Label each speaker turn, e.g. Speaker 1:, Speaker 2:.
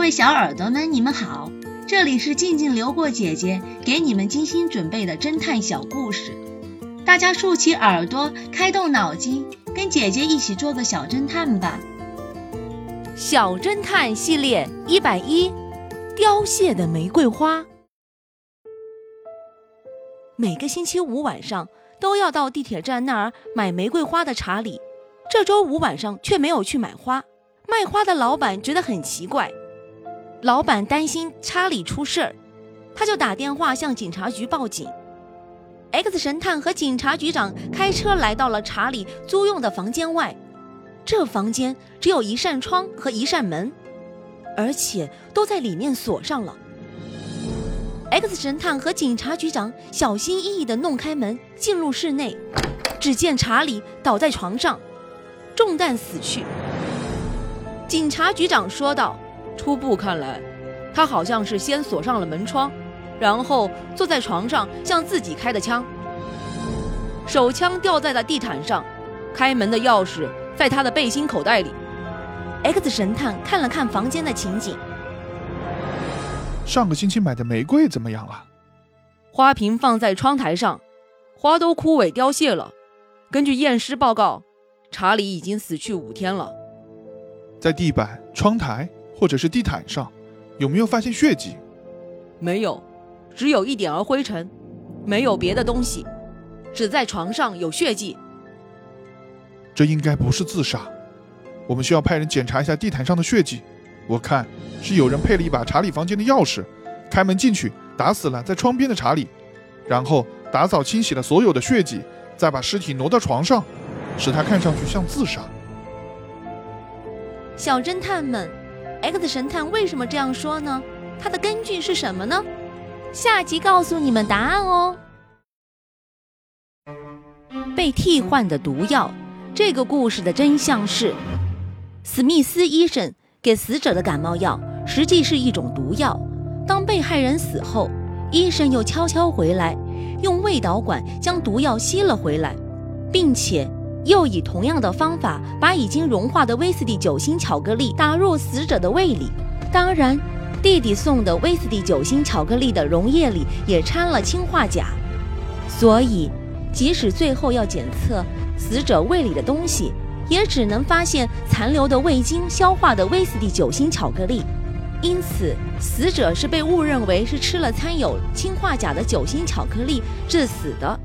Speaker 1: 各位小耳朵们，你们好，这里是静静流过姐姐给你们精心准备的侦探小故事，大家竖起耳朵，开动脑筋，跟姐姐一起做个小侦探吧。
Speaker 2: 小侦探系列一百一，凋谢的玫瑰花。每个星期五晚上都要到地铁站那儿买玫瑰花的查理，这周五晚上却没有去买花。卖花的老板觉得很奇怪，老板担心查理出事儿，他就打电话向警察局报警。X 神探和警察局长开车来到了查理租用的房间外，这房间只有一扇窗和一扇门，而且都在里面锁上了。X 神探和警察局长小心翼翼地弄开门，进入室内，只见查理倒在床上，中弹死去。警察局长说道：“
Speaker 3: 初步看来，他好像是先锁上了门窗，然后坐在床上向自己开的枪。手枪掉在了地毯上，开门的钥匙在他的背心口袋里。
Speaker 2: ”X 神探看了看房间的情景。
Speaker 4: 上个星期买的玫瑰怎么样了？
Speaker 3: 花瓶放在窗台上，花都枯萎凋谢了。根据验尸报告，查理已经死去五天了。
Speaker 4: 在地板、窗台或者是地毯上，有没有发现血迹？
Speaker 3: 没有，只有一点儿灰尘，没有别的东西，只在床上有血迹。
Speaker 4: 这应该不是自杀，我们需要派人检查一下地毯上的血迹。我看是有人配了一把查理房间的钥匙，开门进去，打死了在窗边的查理，然后打扫清洗了所有的血迹，再把尸体挪到床上，使他看上去像自杀。
Speaker 2: 小侦探们，X 神探为什么这样说呢？他的根据是什么呢？下集告诉你们答案哦。被替换的毒药，这个故事的真相是，史密斯医生给死者的感冒药实际是一种毒药。当被害人死后，医生又悄悄回来，用胃导管将毒药吸了回来，并且。又以同样的方法，把已经融化的威士忌酒心巧克力打入死者的胃里。当然，弟弟送的威士忌酒心巧克力的溶液里也掺了氰化钾，所以即使最后要检测死者胃里的东西，也只能发现残留的未经消化的威士忌酒心巧克力。因此，死者是被误认为是吃了掺有氰化钾的酒心巧克力致死的。